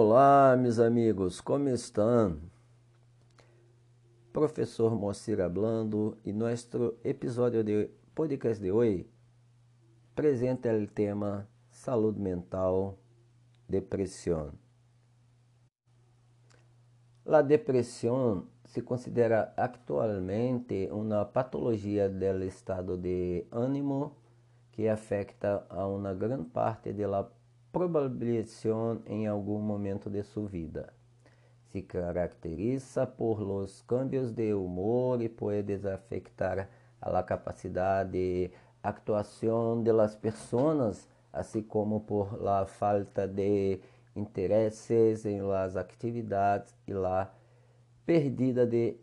Olá, meus amigos, como estão? Professor Moacir hablando e nosso episódio de podcast de hoje apresenta o tema saúde mental, depressão. A depressão se considera atualmente uma patologia do estado de ânimo que afeta a uma grande parte da probabilización em algum momento de sua vida. Se caracteriza por los cambios de humor e pode afectar a capacidade de actuação de las personas, como por la falta de interesses em las atividades e la perdida de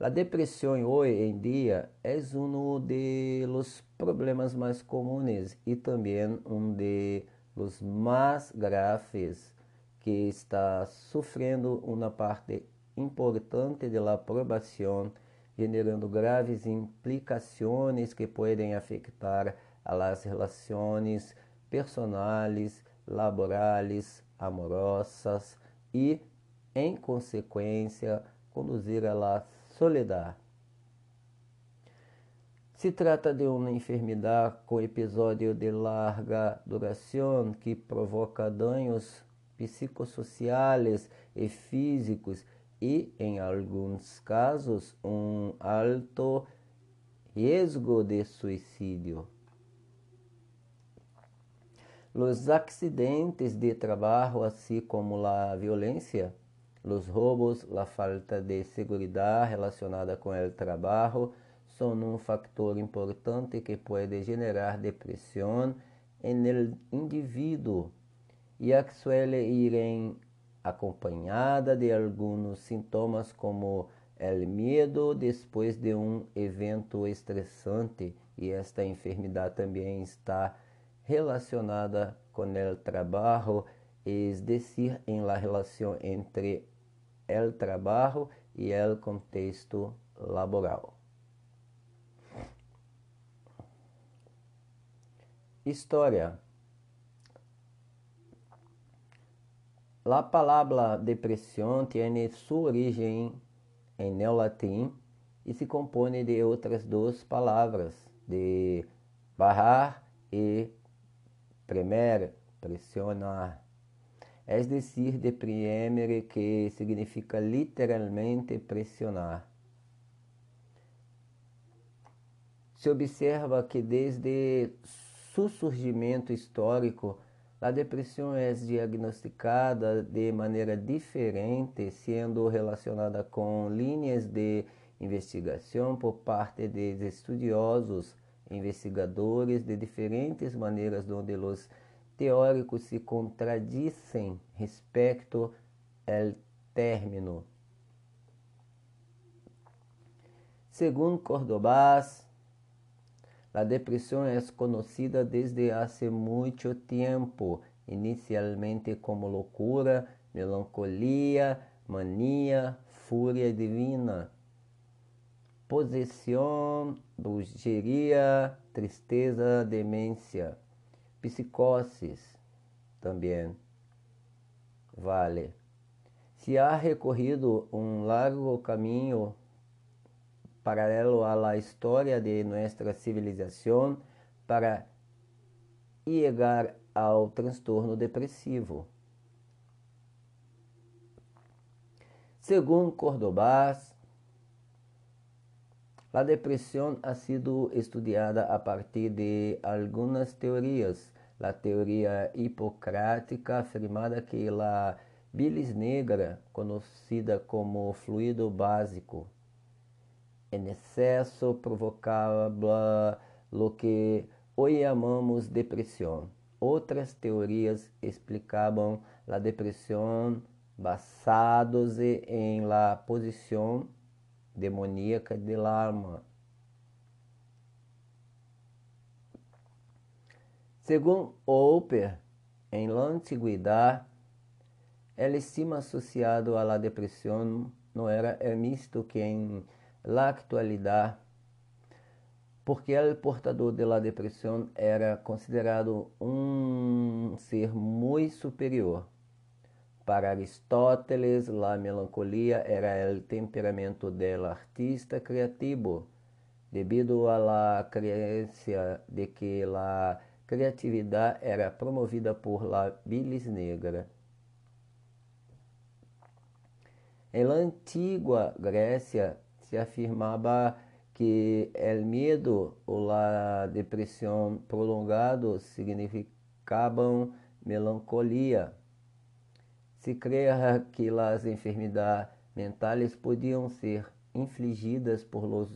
energia a depressão hoje em dia é um dos problemas mais comuns e também um dos mais graves que está sofrendo uma parte importante da aprovação, generando graves implicações que podem afetar as relações personais, laborais, amorosas e, em consequência, conduzir a las soledad. Se trata de uma enfermidade com episódio de larga duração que provoca danos psicossociais e físicos e, em alguns casos, um alto risco de suicídio. Os acidentes de trabalho, assim como a violência, Los robos, la falta de seguridad relacionada con el trabajo son un factor importante que puede generar depresión en el individuo y suele ir en acompañada de algunos sintomas como el miedo después de un evento estresante y esta enfermedad también está relacionada con el trabajo, es decir, en la relación entre el trabalho e el contexto laboral. História. A palavra depressão tem sua origem em neolatim e se compõe de outras duas palavras, de barrar e premer, pressionar es decir, deprimere, que significa literalmente pressionar. Se observa que desde seu surgimento histórico, a depressão é diagnosticada de maneira diferente, sendo relacionada com linhas de investigação por parte de estudiosos, investigadores de diferentes maneiras onde os teóricos se contradicem respecto ao término. Segundo Cordobás, a depressão é conhecida desde há muito tempo, inicialmente como loucura, melancolia, mania, fúria divina, possessão, bruxeria, tristeza, demência psicoses também vale. Se há recorrido um largo caminho paralelo à história de nossa civilização para chegar ao transtorno depressivo. Segundo Cordobás, a depressão ha sido estudada a partir de algumas teorias. A teoria hipocrática afirmada que a bilis negra, conhecida como fluido básico, em excesso provocava o que hoje chamamos depressão. Outras teorias explicavam a depressão basados em la posição demoníaca de Lama. Segundo Oper, em la antiguidade, el estima associado à depressão não era el misto que em la actualidade, porque o portador de la depressão era considerado um ser muito superior. Para Aristóteles, la melancolía era el temperamento del artista creativo, debido a la creencia de que la criatividad era promovida por la bilis negra. En la Grécia se afirmaba que el miedo ou la depressão prolongado significavam melancolia. Se creia que as enfermidades mentais podiam ser infligidas por los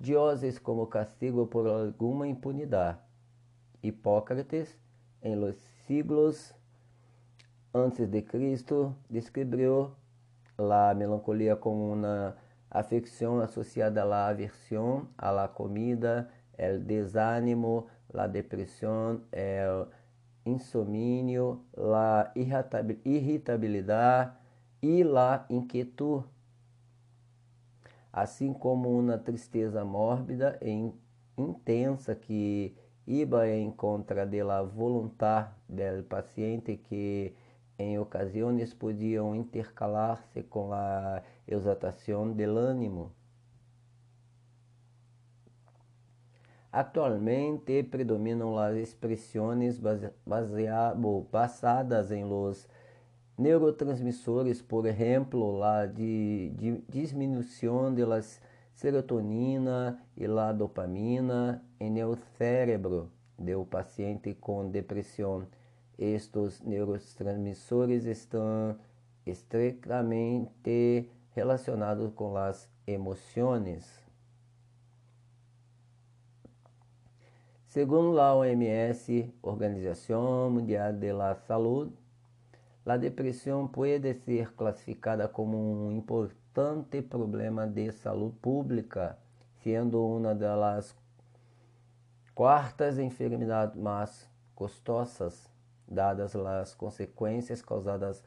dioses como castigo por alguma impunidade. Hipócrates, em los siglos antes de Cristo, descreveu la melancolia como uma afección associada la aversión a la comida, el desánimo, la depresión, el insomnio, la irritabilidade e la inquietud, assim como uma tristeza mórbida e intensa que iba em contra de la voluntad del paciente que em ocasiões podiam intercalar-se com a exaltação del ânimo. Actualmente predominam as expressões basadas em los neurotransmissores, por exemplo, la de, de las serotonina e la dopamina em el cérebro do paciente com depressão estes neurotransmissores estão estreitamente relacionados com as emoções. Segundo a OMS, Organização Mundial de la Saúde, a depressão pode ser classificada como um importante problema de saúde pública, sendo uma das quartas enfermidades mais custosas dadas as consequências causadas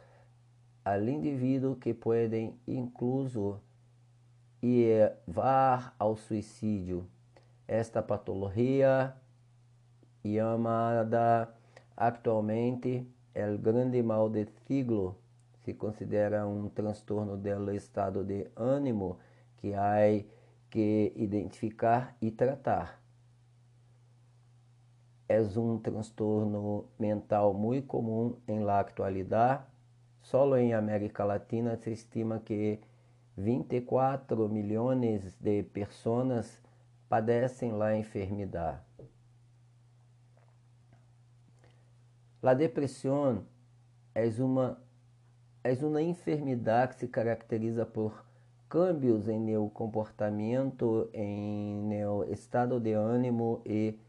ao indivíduo que podem incluso levar ao suicídio. Esta patologia, chamada atualmente el grande mal de siglo, se considera um transtorno do estado de ânimo que há que identificar e tratar é um transtorno mental muito comum em la atualidade. Solo em América Latina se estima que 24 milhões de pessoas padecem la enfermidade. La depressão é uma é uma enfermidade que se caracteriza por cambios em meu comportamento, em meu estado de ânimo e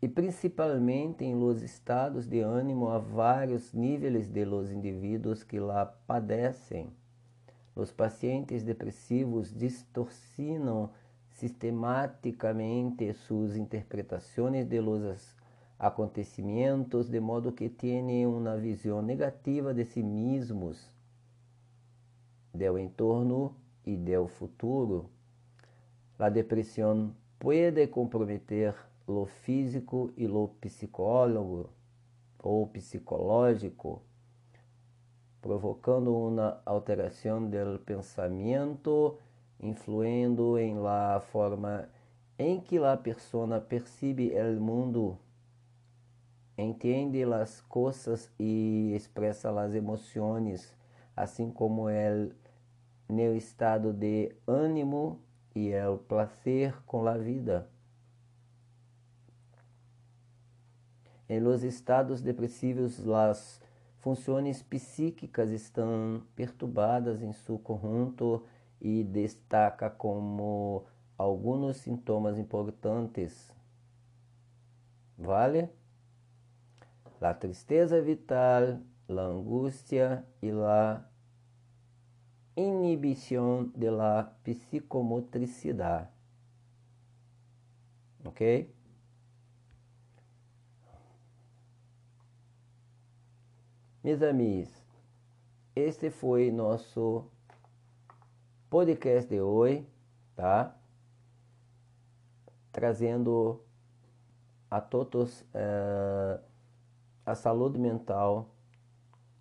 e principalmente em los estados de ânimo a vários níveis de los indivíduos que lá padecem. Os pacientes depressivos distorcinam sistematicamente suas interpretações de los acontecimentos de modo que têm uma visão negativa de si mesmos, do entorno e do futuro. A depressão pode comprometer lo físico e lo psicólogo ou psicológico, provocando uma alteração do pensamento, influindo em la forma em que a pessoa percebe o mundo, entende as coisas e expressa as emoções, assim como é no estado de ânimo e o prazer com a vida. En los estados depressivos, as funções psíquicas estão perturbadas em seu conjunto e destaca como alguns sintomas importantes. Vale? La tristeza vital, la angústia e la inibição de la psicomotricidade. Ok? Meus amigos, este foi nosso podcast de hoje, tá? Trazendo a todos uh, a saúde mental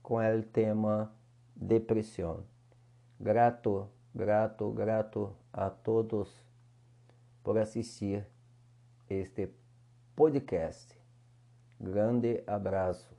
com o tema depressão. Grato, grato, grato a todos por assistir este podcast. Grande abraços.